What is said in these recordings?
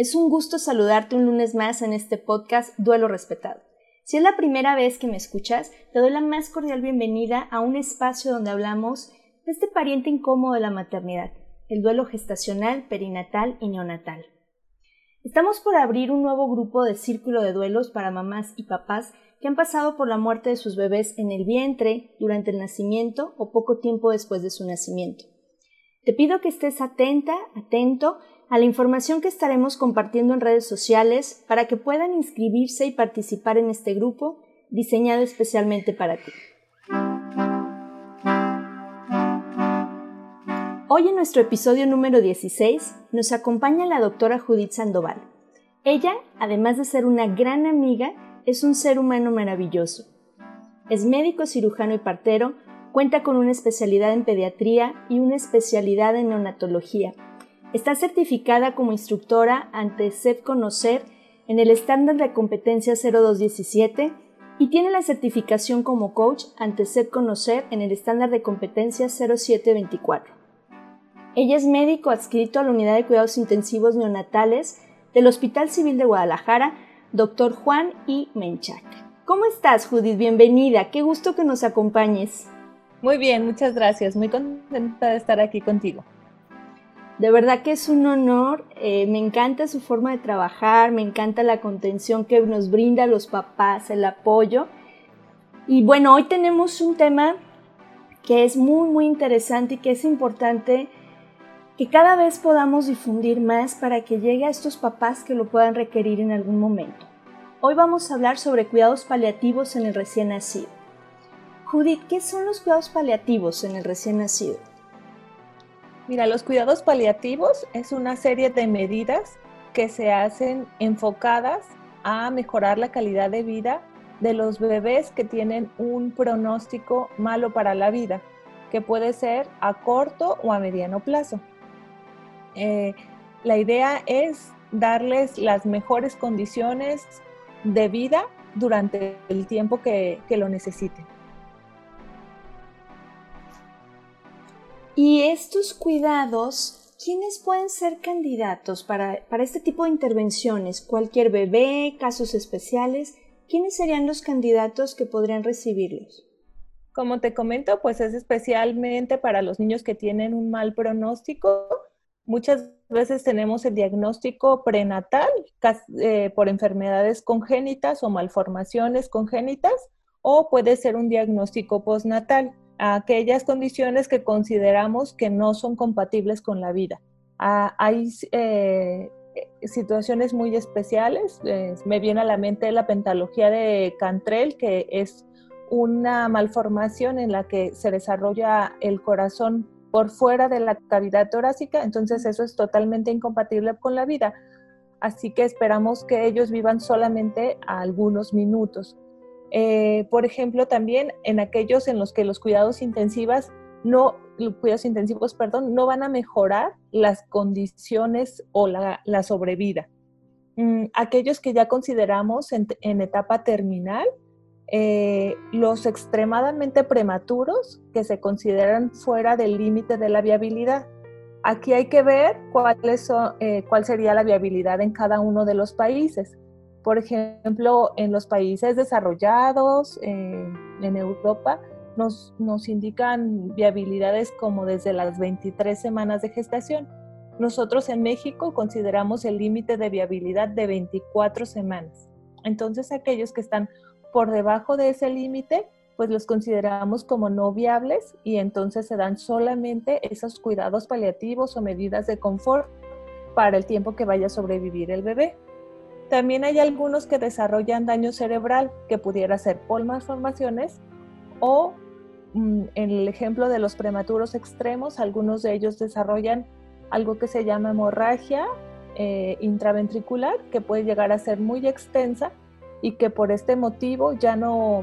Es un gusto saludarte un lunes más en este podcast Duelo Respetado. Si es la primera vez que me escuchas, te doy la más cordial bienvenida a un espacio donde hablamos de este pariente incómodo de la maternidad, el duelo gestacional, perinatal y neonatal. Estamos por abrir un nuevo grupo de círculo de duelos para mamás y papás que han pasado por la muerte de sus bebés en el vientre, durante el nacimiento o poco tiempo después de su nacimiento. Te pido que estés atenta, atento a la información que estaremos compartiendo en redes sociales para que puedan inscribirse y participar en este grupo diseñado especialmente para ti. Hoy en nuestro episodio número 16 nos acompaña la doctora Judith Sandoval. Ella, además de ser una gran amiga, es un ser humano maravilloso. Es médico cirujano y partero, cuenta con una especialidad en pediatría y una especialidad en neonatología. Está certificada como instructora ante CEP Conocer en el estándar de competencia 0217 y tiene la certificación como coach ante CEP Conocer en el estándar de competencia 0724. Ella es médico adscrito a la Unidad de Cuidados Intensivos Neonatales del Hospital Civil de Guadalajara, Dr. Juan I. Menchac. ¿Cómo estás, Judith? Bienvenida. Qué gusto que nos acompañes. Muy bien, muchas gracias. Muy contenta de estar aquí contigo. De verdad que es un honor. Eh, me encanta su forma de trabajar, me encanta la contención que nos brinda a los papás, el apoyo. Y bueno, hoy tenemos un tema que es muy, muy interesante y que es importante que cada vez podamos difundir más para que llegue a estos papás que lo puedan requerir en algún momento. Hoy vamos a hablar sobre cuidados paliativos en el recién nacido. Judith, ¿qué son los cuidados paliativos en el recién nacido? Mira, los cuidados paliativos es una serie de medidas que se hacen enfocadas a mejorar la calidad de vida de los bebés que tienen un pronóstico malo para la vida, que puede ser a corto o a mediano plazo. Eh, la idea es darles las mejores condiciones de vida durante el tiempo que, lo necesiten. Y estos cuidados, ¿quiénes pueden ser candidatos para, para, este tipo de intervenciones? ¿Cualquier bebé, casos especiales? ¿Quiénes serían los candidatos que podrían recibirlos? Como te comento, pues es especialmente para los niños que tienen un mal pronóstico Muchas veces tenemos el diagnóstico prenatal eh, por enfermedades congénitas o malformaciones congénitas o puede ser un diagnóstico postnatal, aquellas condiciones que consideramos que no son compatibles con la vida. Hay eh, situaciones muy especiales, me viene a la mente la pentalogía de Cantrell, que es una malformación en la que se desarrolla el corazón por fuera de la cavidad torácica, entonces eso es totalmente incompatible con la vida. Así que esperamos que ellos vivan solamente algunos minutos. Eh, por ejemplo, también en aquellos en los que los cuidados intensivos no, cuidados intensivos, perdón, no van a mejorar las condiciones o la, la sobrevida. mm, aquellos que ya consideramos en, etapa terminal, eh, los extremadamente prematuros que se consideran fuera del límite de la viabilidad. Aquí hay que ver eh, cuál sería la viabilidad en cada uno de los países. Por ejemplo, en los países desarrollados, eh, en Europa, nos, nos indican viabilidades como desde las 23 semanas de gestación. Nosotros en México consideramos el límite de viabilidad de 24 semanas. Entonces, aquellos que están por debajo de ese límite, pues los consideramos como no viables y entonces se dan solamente esos cuidados paliativos o medidas de confort para el tiempo que vaya a sobrevivir el bebé. También hay algunos que desarrollan daño cerebral, que pudiera ser por malformaciones o mm, en el ejemplo de los prematuros extremos, algunos de ellos desarrollan algo que se llama hemorragia eh, intraventricular, que puede llegar a ser muy extensa y que por este motivo ya no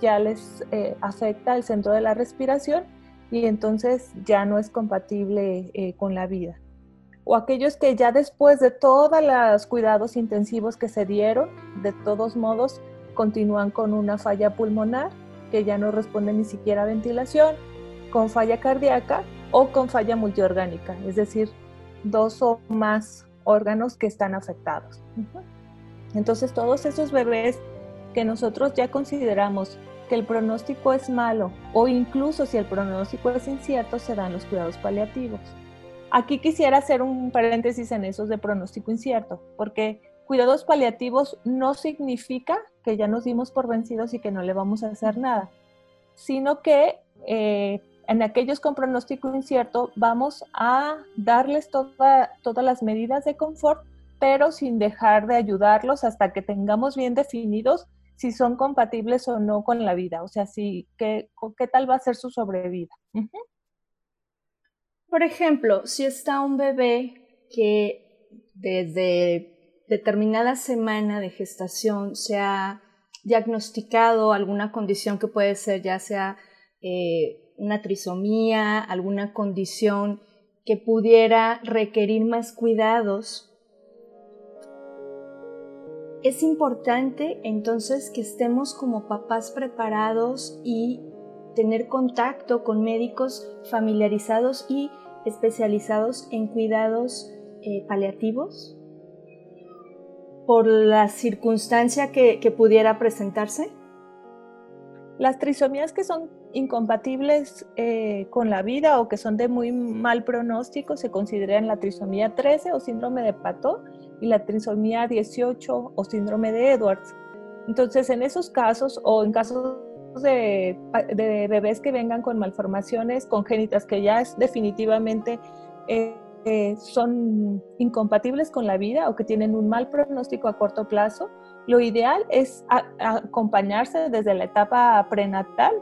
ya les eh, afecta el centro de la respiración y entonces ya no es compatible eh, con la vida o aquellos que ya después de todos los cuidados intensivos que se dieron, de todos modos, continúan con una falla pulmonar que ya no responde ni siquiera a ventilación, con falla cardíaca o con falla multiorgánica, es decir, dos o más órganos que están afectados. Entonces, todos esos bebés que nosotros ya consideramos que el pronóstico es malo o incluso si el pronóstico es incierto, se dan los cuidados paliativos. Aquí quisiera hacer un paréntesis en esos de pronóstico incierto, porque cuidados paliativos no significa que ya nos dimos por vencidos y que no le vamos a hacer nada, sino que eh, en aquellos con pronóstico incierto vamos a darles todas las medidas de confort, pero sin dejar de ayudarlos hasta que tengamos bien definidos si son compatibles o no con la vida, o sea, si, qué, qué tal va a ser su sobrevida. Por ejemplo, si está un bebé que desde determinada semana de gestación se ha diagnosticado alguna condición que puede ser ya sea eh, una trisomía, alguna condición que pudiera requerir más cuidados, es importante entonces que estemos como papás preparados y tener contacto con médicos familiarizados y especializados en cuidados eh, paliativos por la circunstancia que, pudiera presentarse? Las trisomías que son incompatibles eh, con la vida o que son de muy mal pronóstico se consideran la trisomía 13 o síndrome de Pato y la trisomía 18 o síndrome de Edwards. Entonces, en esos casos o en casos de, bebés que vengan con malformaciones congénitas que ya es definitivamente eh, eh, son incompatibles con la vida o que tienen un mal pronóstico a corto plazo, lo ideal es acompañarse desde la etapa prenatal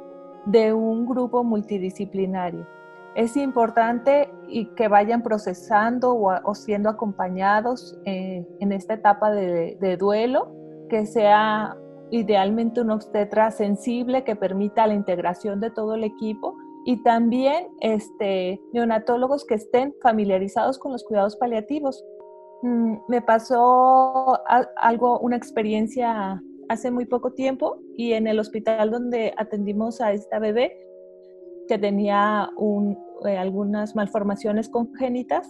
de un grupo multidisciplinario. Es importante y que vayan procesando o, siendo acompañados eh, en esta etapa de, de duelo, que sea idealmente un obstetra sensible que permita la integración de todo el equipo y también este, neonatólogos que estén familiarizados con los cuidados paliativos. Mm, me pasó algo, una experiencia hace muy poco tiempo y en el hospital donde atendimos a esta bebé que tenía eh, algunas malformaciones congénitas,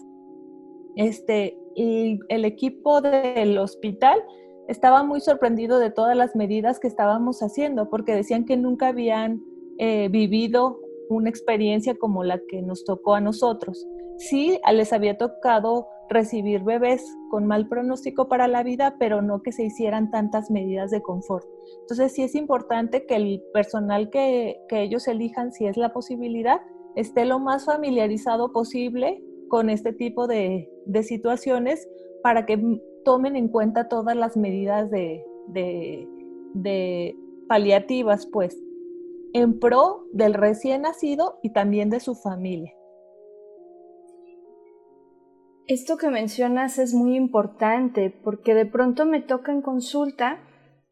este, el equipo del hospital estaba muy sorprendido de todas las medidas que estábamos haciendo, porque decían que nunca habían eh, vivido una experiencia como la que nos tocó a nosotros. Sí, les había tocado recibir bebés con mal pronóstico para la vida, pero no que se hicieran tantas medidas de confort. Entonces sí es importante que el personal que, ellos elijan, si es la posibilidad, esté lo más familiarizado posible con este tipo de, de situaciones para que tomen en cuenta todas las medidas de, paliativas, pues, en pro del recién nacido y también de su familia. Esto que mencionas es muy importante porque de pronto me toca en consulta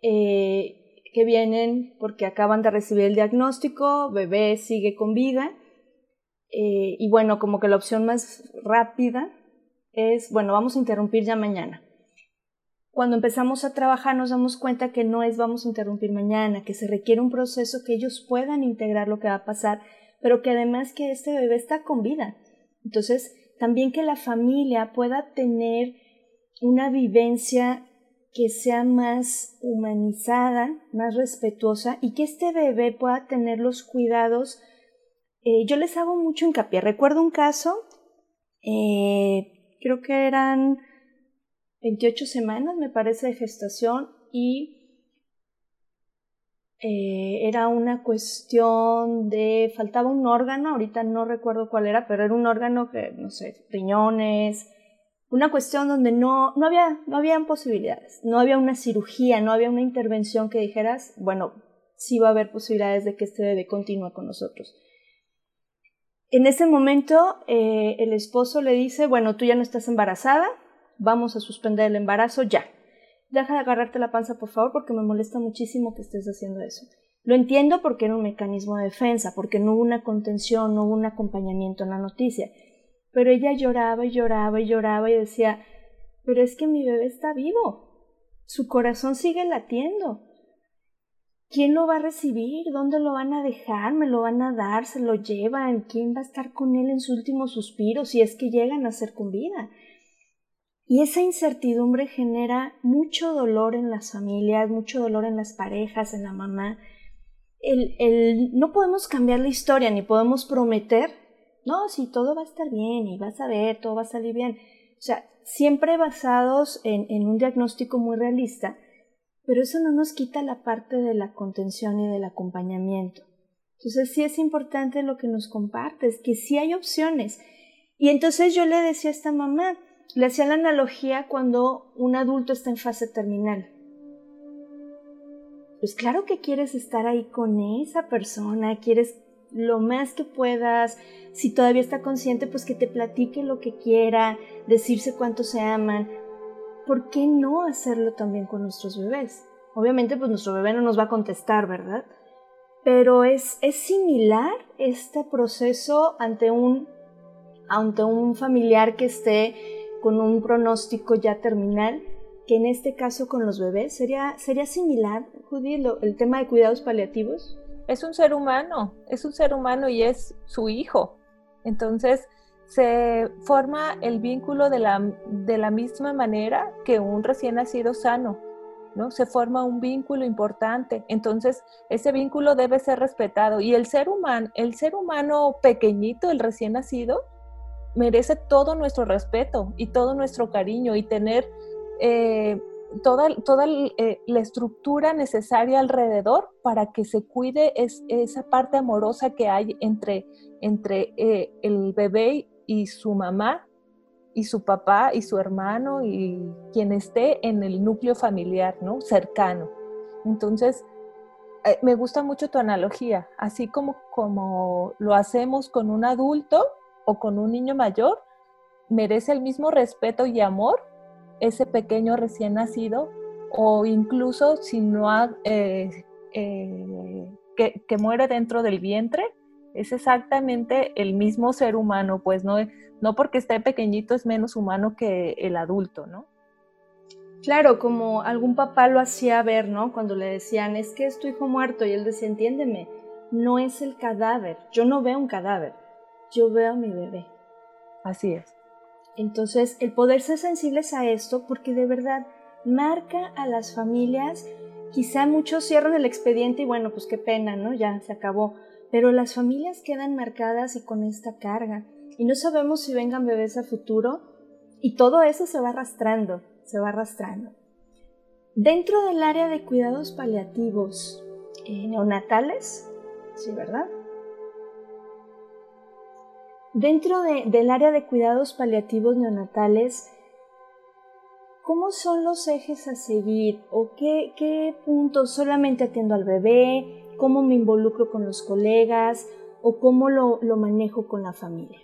eh, que vienen porque acaban de recibir el diagnóstico, bebé sigue con vida eh, y bueno, como que la opción más rápida es, bueno, vamos a interrumpir ya mañana cuando empezamos a trabajar nos damos cuenta que no es vamos a interrumpir mañana, que se requiere un proceso que ellos puedan integrar lo que va a pasar, pero que además que este bebé está con vida. Entonces, también que la familia pueda tener una vivencia que sea más humanizada, más respetuosa y que este bebé pueda tener los cuidados. Eh, yo les hago mucho hincapié. Recuerdo un caso, eh, creo que eran 28 semanas, me parece, de gestación y eh, era una cuestión de, faltaba un órgano, ahorita no recuerdo cuál era, pero era un órgano que, no sé, riñones, una cuestión donde no, no, había, no habían posibilidades, no había una cirugía, no había una intervención que dijeras, bueno, sí va a haber posibilidades de que este bebé continúe con nosotros. En ese momento, eh, el esposo le dice, bueno, tú ya no estás embarazada, vamos a suspender el embarazo ya. Deja de agarrarte la panza, por favor, porque me molesta muchísimo que estés haciendo eso. Lo entiendo porque era un mecanismo de defensa, porque no hubo una contención, no hubo un acompañamiento en la noticia. Pero ella lloraba y lloraba y lloraba y decía, pero es que mi bebé está vivo, su corazón sigue latiendo. ¿Quién lo va a recibir? ¿Dónde lo van a dejar? ¿Me lo van a dar? ¿Se lo llevan? ¿Quién va a estar con él en su último suspiro si es que llegan a ser con vida? Y esa incertidumbre genera mucho dolor en las familias, mucho dolor en las parejas, en la mamá. El, el, no podemos cambiar la historia ni podemos prometer, no, si todo va a estar bien y vas a ver, todo va a salir bien. O sea, siempre basados en, en un diagnóstico muy realista, pero eso no nos quita la parte de la contención y del acompañamiento. Entonces sí es importante lo que nos compartes, que sí hay opciones. Y entonces yo le decía a esta mamá, le hacía la analogía cuando un adulto está en fase terminal. Pues claro que quieres estar ahí con esa persona, quieres lo más que puedas, si todavía está consciente, pues que te platique lo que quiera, decirse cuánto se aman. ¿Por qué no hacerlo también con nuestros bebés? Obviamente, pues nuestro bebé no nos va a contestar, ¿verdad? Pero es, es similar este proceso ante un, ante un familiar que esté con un pronóstico ya terminal, que en este caso con los bebés sería, sería similar, Judy, el tema de cuidados paliativos. Es un ser humano, es un ser humano y es su hijo. Entonces se forma el vínculo de la, de la misma manera que un recién nacido sano. ¿no? Se forma un vínculo importante. Entonces, ese vínculo debe ser respetado. Y el ser humano, el ser humano pequeñito, el recién nacido, merece todo nuestro respeto y todo nuestro cariño y tener eh, toda, toda eh, la estructura necesaria alrededor para que se cuide esa parte amorosa que hay entre, entre eh, el bebé y su mamá y su papá y su hermano y quien esté en el núcleo familiar, ¿no? Cercano. Entonces, me gusta mucho tu analogía, así como, como lo hacemos con un adulto, o con un niño mayor, merece el mismo respeto y amor ese pequeño recién nacido o incluso si no ha, eh, eh, que, que, muere dentro del vientre, es exactamente el mismo ser humano, pues no, no porque esté pequeñito es menos humano que el adulto, ¿no? Claro, como algún papá lo hacía ver, ¿no? Cuando le decían, es que es tu hijo muerto, y él decía, entiéndeme, no es el cadáver, yo no veo un cadáver, yo veo a mi bebé. Así es. Entonces, el poder ser sensibles a esto, porque de verdad marca a las familias, quizá muchos cierran el expediente y bueno, pues qué pena, ¿no? Ya se acabó. Pero las familias quedan marcadas y con esta carga. Y no sabemos si vengan bebés a futuro. Y todo eso se va arrastrando, se va arrastrando. Dentro del área de cuidados paliativos eh, neonatales, sí, ¿verdad? Dentro del área de cuidados paliativos neonatales, ¿cómo son los ejes a seguir? ¿O qué, qué puntos solamente atiendo al bebé? ¿Cómo me involucro con los colegas? ¿O cómo lo, lo manejo con la familia?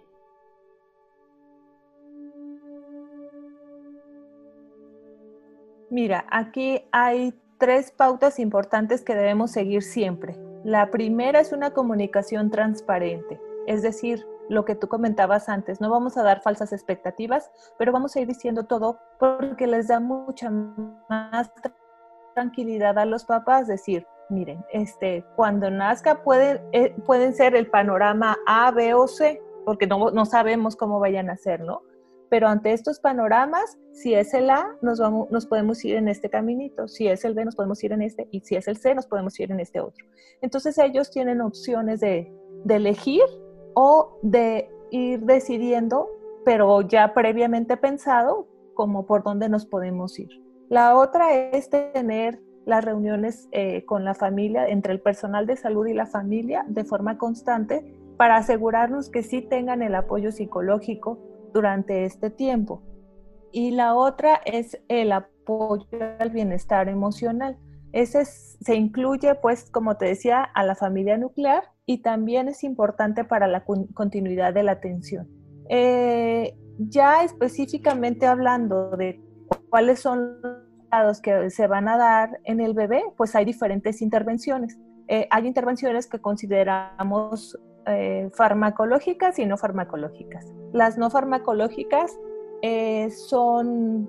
Mira, aquí hay tres pautas importantes que debemos seguir siempre. La primera es una comunicación transparente, es decir, lo que tú comentabas antes, no vamos a dar falsas expectativas, pero vamos a ir diciendo todo porque les da mucha más tranquilidad a los papás, decir, miren, este, cuando nazca pueden, eh, pueden ser el panorama A, B o C, porque no, no sabemos cómo vayan a ser, ¿no? Pero ante estos panoramas, si es el A, nos, vamos, nos podemos ir en este caminito, si es el B, nos podemos ir en este, y si es el C, nos podemos ir en este otro. Entonces ellos tienen opciones de, de elegir o de ir decidiendo, pero ya previamente pensado, como por dónde nos podemos ir. La otra es tener las reuniones eh, con la familia, entre el personal de salud y la familia, de forma constante, para asegurarnos que sí tengan el apoyo psicológico durante este tiempo. Y la otra es el apoyo al bienestar emocional. Ese se incluye, pues, como te decía, a la familia nuclear y también es importante para la continuidad de la atención. Eh, ya específicamente hablando de cuáles son los que se van a dar en el bebé, pues hay diferentes intervenciones. Eh, hay intervenciones que consideramos eh, farmacológicas y no farmacológicas. Las no farmacológicas son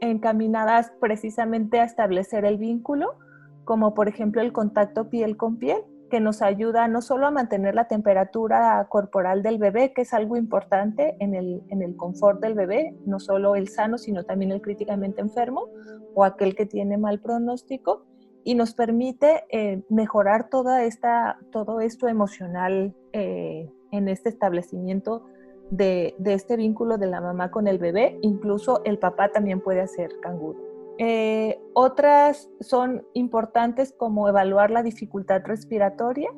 encaminadas precisamente a establecer el vínculo, como por ejemplo el contacto piel con piel, que nos ayuda no solo a mantener la temperatura corporal del bebé, que es algo importante en el, en el confort del bebé, no solo el sano, sino también el críticamente enfermo o aquel que tiene mal pronóstico, y nos permite eh, mejorar toda esta, todo esto emocional eh, en este establecimiento de, de, este vínculo de la mamá con el bebé. Incluso el papá también puede hacer canguro. Eh, otras son importantes como evaluar la dificultad respiratoria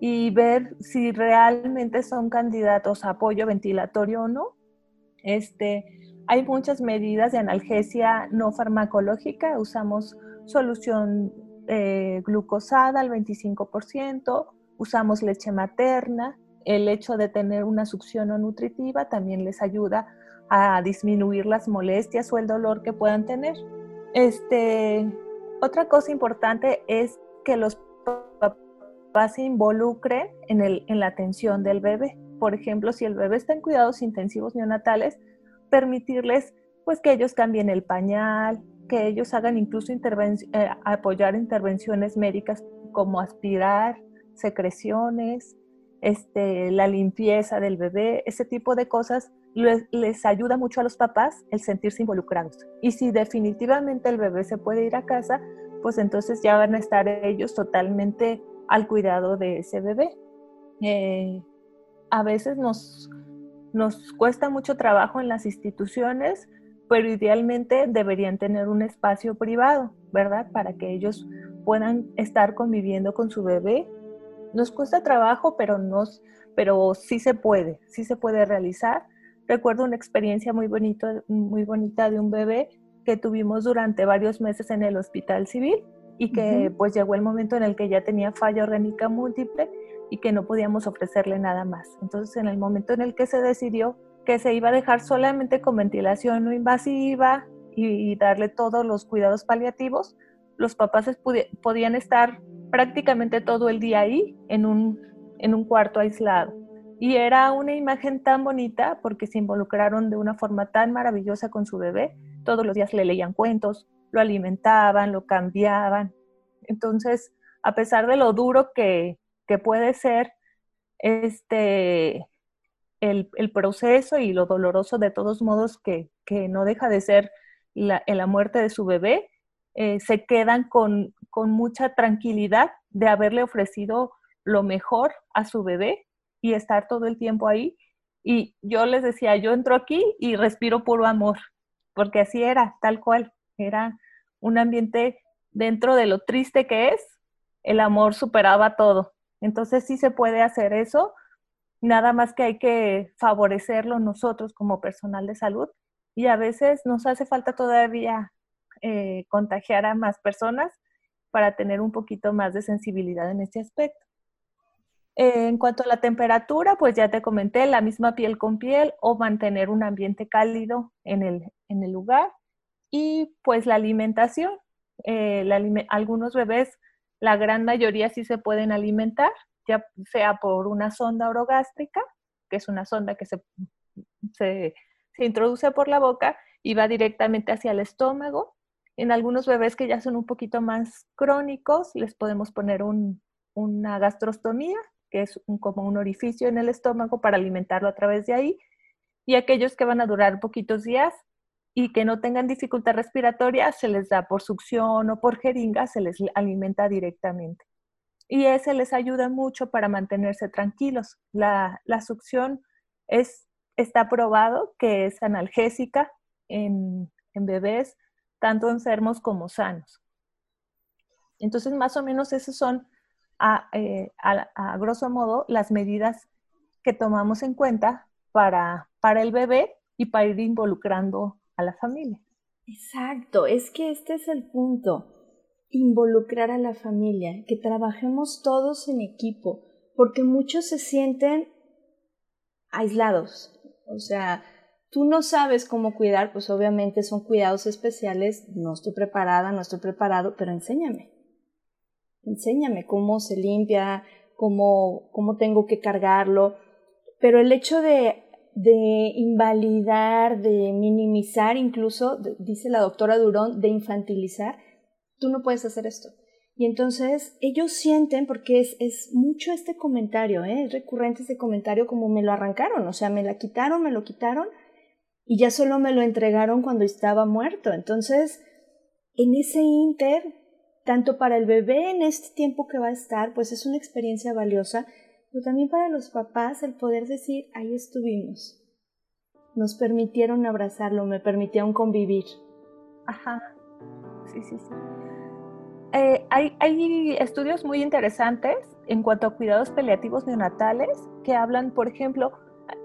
y ver si realmente son candidatos a apoyo ventilatorio o no. Este, hay muchas medidas de analgesia no farmacológica. Usamos solución eh, glucosada al 25%, usamos leche materna, el hecho de tener una succión no nutritiva también les ayuda a disminuir las molestias o el dolor que puedan tener. Este, otra cosa importante es que los papás se involucren en, el, en la atención del bebé. Por ejemplo, si el bebé está en cuidados intensivos neonatales, permitirles pues que ellos cambien el pañal, que ellos hagan incluso eh, apoyar intervenciones médicas como aspirar secreciones, este, la limpieza del bebé, ese tipo de cosas les, ayuda mucho a los papás el sentirse involucrados. Y si definitivamente el bebé se puede ir a casa, pues entonces ya van a estar ellos totalmente al cuidado de ese bebé. Eh, a veces nos, nos cuesta mucho trabajo en las instituciones pero idealmente deberían tener un espacio privado, ¿verdad? Para que ellos puedan estar conviviendo con su bebé. Nos cuesta trabajo, pero, nos, pero sí se puede, sí se puede realizar. Recuerdo una experiencia muy, bonito, muy bonita de un bebé que tuvimos durante varios meses en el hospital civil y que pues llegó el momento en el que ya tenía falla orgánica múltiple y que no podíamos ofrecerle nada más. Entonces en el momento en el que se decidió que se iba a dejar solamente con ventilación no invasiva y, darle todos los cuidados paliativos, los papás podían estar prácticamente todo el día ahí en un, en un cuarto aislado. Y era una imagen tan bonita porque se involucraron de una forma tan maravillosa con su bebé. Todos los días le leían cuentos, lo alimentaban, lo cambiaban. Entonces, a pesar de lo duro que, que puede ser este, el, proceso y lo doloroso de todos modos que, no deja de ser la, la muerte de su bebé, eh, se quedan con, mucha tranquilidad de haberle ofrecido lo mejor a su bebé y estar todo el tiempo ahí. Y yo les decía, yo entro aquí y respiro puro amor, porque así era, tal cual. Era un ambiente dentro de lo triste que es, el amor superaba todo. Entonces sí se puede hacer eso Nada más que hay que favorecerlo nosotros como personal de salud y a veces nos hace falta todavía eh, contagiar a más personas para tener un poquito más de sensibilidad en este aspecto. En cuanto a la temperatura, pues ya te comenté, la misma piel con piel o mantener un ambiente cálido en el, en el lugar. Y pues la alimentación. Eh, algunos bebés, la gran mayoría sí se pueden alimentar, ya sea por una sonda orogástrica, que es una sonda que se, se, se introduce por la boca y va directamente hacia el estómago. En algunos bebés que ya son un poquito más crónicos, les podemos poner un, una gastrostomía, que es un, como un orificio en el estómago para alimentarlo a través de ahí. Y aquellos que van a durar poquitos días y que no tengan dificultad respiratoria, se les da por succión o por jeringa, se les alimenta directamente. Y ese les ayuda mucho para mantenerse tranquilos. La, la succión es, está probado que es analgésica en, en bebés, tanto enfermos como sanos. Entonces, más o menos esos son, a, eh, a, a, grosso modo, las medidas que tomamos en cuenta para, para el bebé y para ir involucrando a la familia. Exacto, es que este es el punto, involucrar a la familia, que trabajemos todos en equipo, porque muchos se sienten aislados, o sea, tú no sabes cómo cuidar, pues obviamente son cuidados especiales, no estoy preparada, no estoy preparado, pero enséñame. Enséñame cómo se limpia, cómo, cómo tengo que cargarlo. Pero el hecho de, de invalidar, de minimizar, incluso, dice la doctora Durón, de infantilizar, tú no puedes hacer esto. Y entonces ellos sienten, porque es, es mucho este comentario, ¿eh? es recurrente este comentario como me lo arrancaron, o sea, me la quitaron, me lo quitaron, y ya solo me lo entregaron cuando estaba muerto. Entonces, en ese inter, tanto para el bebé en este tiempo que va a estar, pues es una experiencia valiosa, pero también para los papás el poder decir, ahí estuvimos. Nos permitieron abrazarlo, me permitieron convivir. Ajá, sí, sí, sí. Eh, hay, hay estudios muy interesantes en cuanto a cuidados paliativos neonatales que hablan, por ejemplo,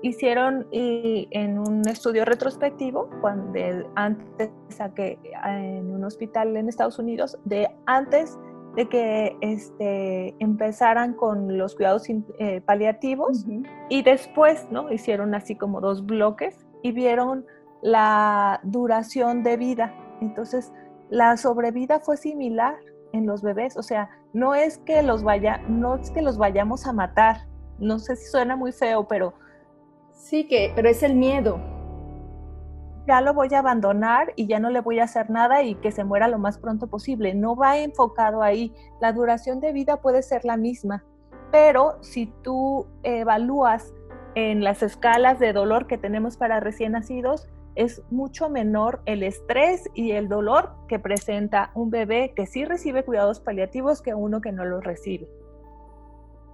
hicieron y en un estudio retrospectivo, cuando antes que en un hospital en Estados Unidos, de antes de que este, empezaran con los cuidados eh, paliativos uh -huh. y después, ¿no? Hicieron así como dos bloques y vieron la duración de vida. Entonces, la sobrevida fue similar en los bebés, o sea, no es que los vaya, no es que los vayamos a matar. No sé si suena muy feo, pero Sí, que, pero es el miedo. Ya lo voy a abandonar y ya no le voy a hacer nada y que se muera lo más pronto posible. No va enfocado ahí. La duración de vida puede ser la misma, pero si tú evalúas en las escalas de dolor que tenemos para recién nacidos, es mucho menor el estrés y el dolor que presenta un bebé que sí recibe cuidados paliativos que uno que no los recibe.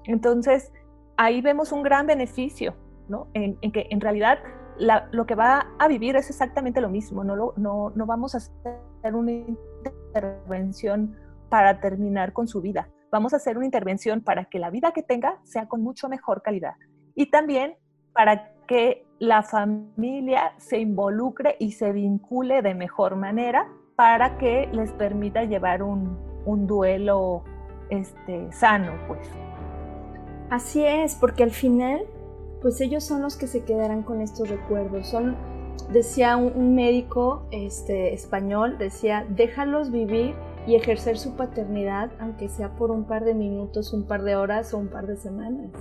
Entonces, ahí vemos un gran beneficio ¿no? En, en, que en realidad la, lo que va a vivir es exactamente lo mismo, no, lo, no, no vamos a hacer una intervención para terminar con su vida, vamos a hacer una intervención para que la vida que tenga sea con mucho mejor calidad y también para que la familia se involucre y se vincule de mejor manera para que les permita llevar un, un duelo este, sano, pues. Así es, porque al final pues ellos son los que se quedarán con estos recuerdos. Son, decía un, médico este, español, decía, déjalos vivir y ejercer su paternidad, aunque sea por un par de minutos, un par de horas o un par de semanas.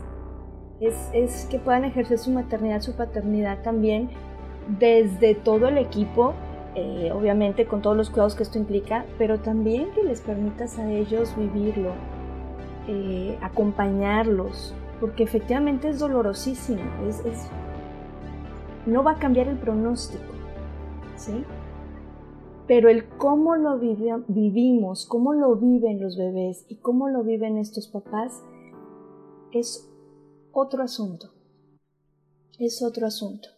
Es, es que puedan ejercer su maternidad, su paternidad también desde todo el equipo, eh, obviamente con todos los cuidados que esto implica, pero también que les permitas a ellos vivirlo, eh, acompañarlos, porque efectivamente es dolorosísimo, es, es, no va a cambiar el pronóstico, ¿sí? Pero el cómo lo vivi vivimos, cómo lo viven los bebés y cómo lo viven estos papás es otro asunto, es otro asunto.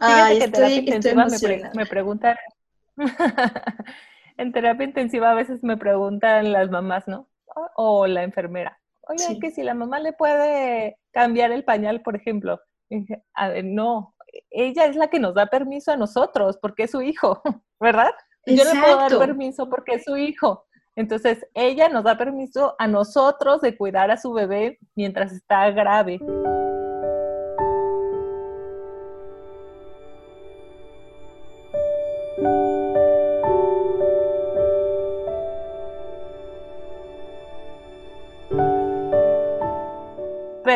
Ay, que en terapia intensiva me, pre me preguntan, en terapia intensiva a veces me preguntan las mamás, ¿no? O la enfermera. Oye, sí. que si la mamá le puede cambiar el pañal, por ejemplo. A ver, no, ella es la que nos da permiso a nosotros porque es su hijo, ¿verdad? Exacto. Yo le puedo dar permiso porque es su hijo. Entonces, ella nos da permiso a nosotros de cuidar a su bebé mientras está grave.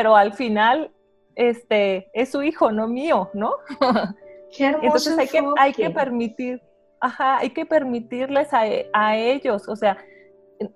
Pero al final este, es su hijo, no mío, ¿no? Qué hermoso Entonces hay que, hay que permitir, ajá, hay que permitirles a, a ellos, o sea,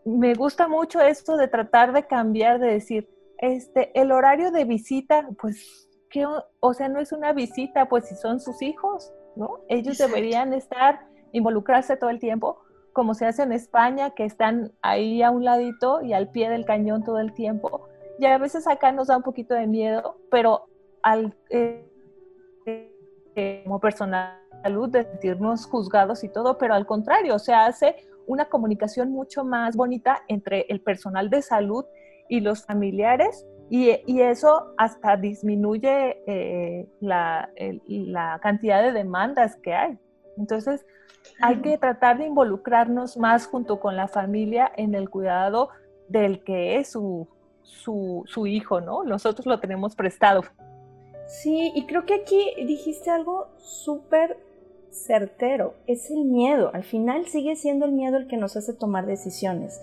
me gusta mucho esto de tratar de cambiar, de decir, este, el horario de visita, pues, ¿qué, o, o sea, no es una visita, pues si son sus hijos, ¿no? Ellos Exacto. deberían estar, involucrarse todo el tiempo, como se hace en España, que están ahí a un ladito y al pie del cañón todo el tiempo. Y a veces acá nos da un poquito de miedo, pero al, eh, eh, como personal de salud, de sentirnos juzgados y todo, pero al contrario, se hace una comunicación mucho más bonita entre el personal de salud y los familiares y, y eso hasta disminuye eh, la, el- la cantidad de demandas que hay. Entonces, hay que tratar de involucrarnos más junto con la familia en el cuidado del que es su, su, hijo, ¿no? Nosotros lo tenemos prestado. Sí, y creo que aquí dijiste algo súper certero, es el miedo. Al final sigue siendo el miedo el que nos hace tomar decisiones.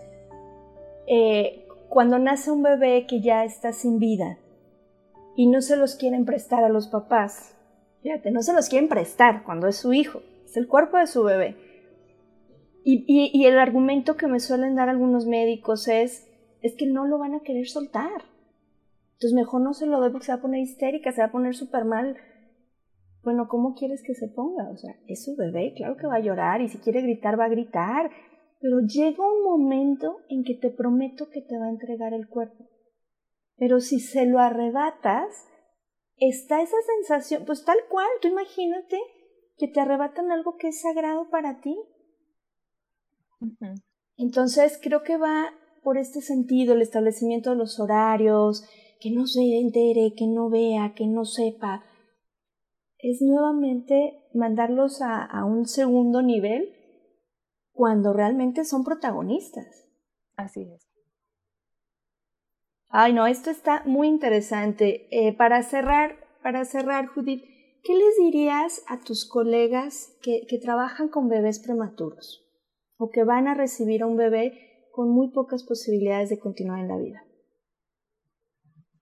Eh, cuando nace un bebé que ya está sin vida y no se los quieren prestar a los papás, fíjate, no se los quieren prestar cuando es su hijo, es el cuerpo de su bebé. Y el argumento que me suelen dar algunos médicos es, es que no lo van a querer soltar. Entonces mejor no se lo doy porque se va a poner histérica, se va a poner súper mal. Bueno, ¿cómo quieres que se ponga? O sea, es su bebé, claro que va a llorar y si quiere gritar va a gritar. Pero llega un momento en que te prometo que te va a entregar el cuerpo. Pero si se lo arrebatas, está esa sensación, pues tal cual, tú imagínate que te arrebatan algo que es sagrado para ti. Entonces creo que va por este sentido el establecimiento de los horarios, que no se entere, que no vea, que no sepa. Es nuevamente mandarlos a, a un segundo nivel cuando realmente son protagonistas. Así es. Ay, no, esto está muy interesante. Eh, para cerrar, para cerrar, Judith, ¿qué les dirías a tus colegas que, que trabajan con bebés prematuros o que van a recibir a un bebé con muy pocas posibilidades de continuar en la vida?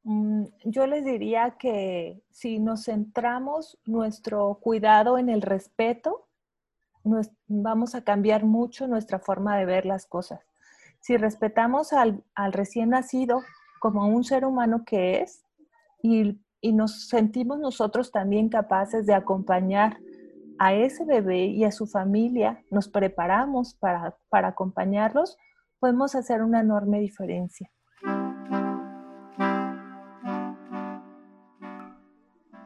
Mm, Yo les diría que si nos centramos nuestro cuidado en el respeto, nos- vamos a cambiar mucho nuestra forma de ver las cosas. Si respetamos al, recién nacido como un ser humano que es y, y nos sentimos nosotros también capaces de acompañar a ese bebé y a su familia, nos preparamos para, para acompañarlos, podemos hacer una enorme diferencia.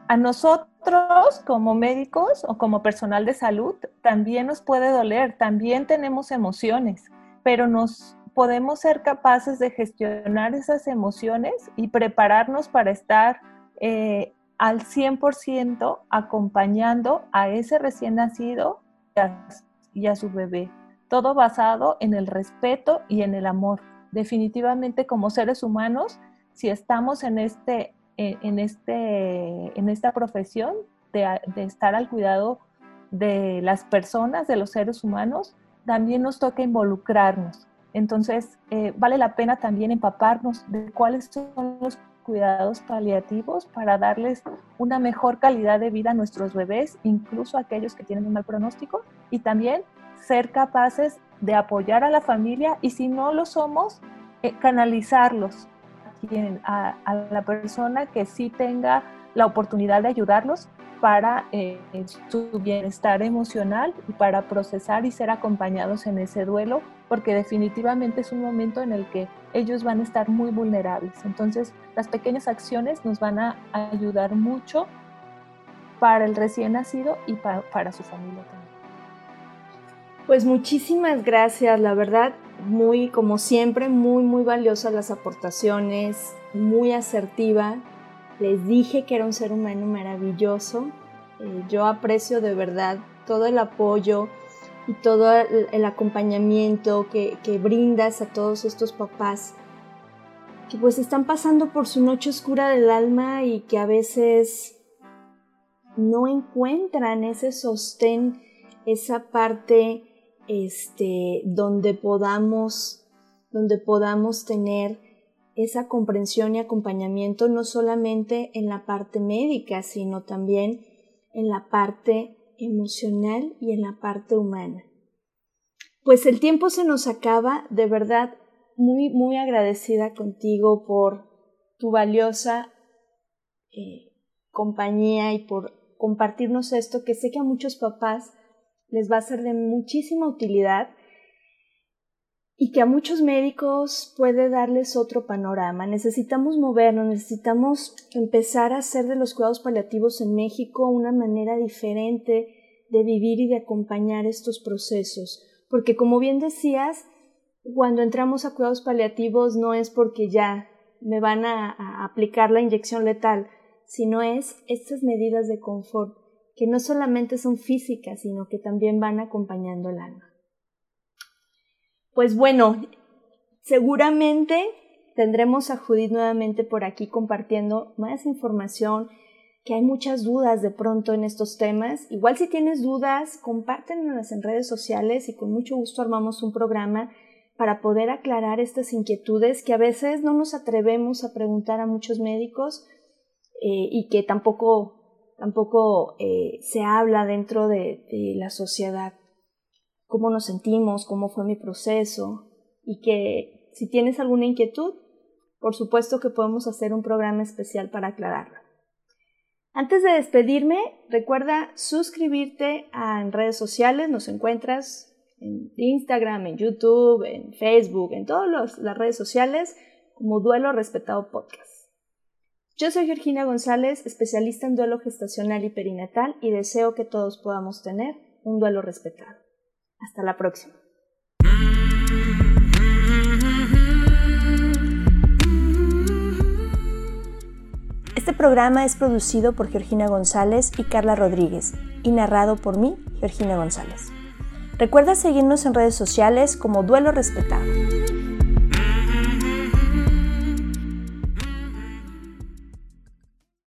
A nosotros como médicos o como personal de salud también nos puede doler, también tenemos emociones, pero nos podemos ser capaces de gestionar esas emociones y prepararnos para estar eh, al 100% acompañando a ese recién nacido y a, y a su bebé. Todo basado en el respeto y en el amor. Definitivamente como seres humanos, si estamos en este en, en este, en esta profesión de, estar al cuidado de las personas, de los seres humanos, también nos toca involucrarnos. Entonces, eh, vale la pena también empaparnos de cuáles son los cuidados paliativos para darles una mejor calidad de vida a nuestros bebés, incluso aquellos que tienen un mal pronóstico, y también ser capaces de apoyar a la familia y si no lo somos, eh, canalizarlos a, la persona que sí tenga la oportunidad de ayudarlos para eh, su bienestar emocional y para procesar y ser acompañados en ese duelo, porque definitivamente es un momento en el que ellos van a estar muy vulnerables. Entonces, las pequeñas acciones nos van a ayudar mucho para el recién nacido y para, para su familia también. Pues muchísimas gracias, la verdad, muy, como siempre, muy, muy valiosas las aportaciones, muy asertiva. Les dije que era un ser humano maravilloso. Eh, yo aprecio de verdad todo el apoyo y todo el, el acompañamiento que, que, brindas a todos estos papás que pues están pasando por su noche oscura del alma y que a veces no encuentran ese sostén, esa parte este, donde podamos, donde podamos tener esa comprensión y acompañamiento no solamente en la parte médica, sino también en la parte emocional y en la parte humana. Pues el tiempo se nos acaba, de verdad muy, muy agradecida contigo por tu valiosa eh, compañía y por compartirnos esto que sé que a muchos papás les va a ser de muchísima utilidad y que a muchos médicos puede darles otro panorama. Necesitamos movernos, necesitamos empezar a hacer de los cuidados paliativos en México una manera diferente de vivir y de acompañar estos procesos. Porque como bien decías, cuando entramos a cuidados paliativos no es porque ya me van a, aplicar la inyección letal, sino es estas medidas de confort que no solamente son físicas, sino que también van acompañando el alma. Pues bueno, seguramente tendremos a Judith nuevamente por aquí compartiendo más información, que hay muchas dudas de pronto en estos temas. Igual si tienes dudas, compártenlas en redes sociales y con mucho gusto armamos un programa para poder aclarar estas inquietudes que a veces no nos atrevemos a preguntar a muchos médicos eh, y que tampoco, tampoco eh, se habla dentro de la sociedad cómo nos sentimos, cómo fue mi proceso y que si tienes alguna inquietud, por supuesto que podemos hacer un programa especial para aclararla. Antes de despedirme, recuerda suscribirte a redes sociales, nos encuentras en Instagram, en YouTube, en Facebook, en todas las redes sociales como Duelo Respetado Podcast. Yo soy Georgina González, especialista en duelo gestacional y perinatal y deseo que todos podamos tener un duelo respetado. Hasta la próxima. Este programa es producido por Georgina González y Carla Rodríguez y narrado por mí, Georgina González. Recuerda seguirnos en redes sociales como Duelo Respetado.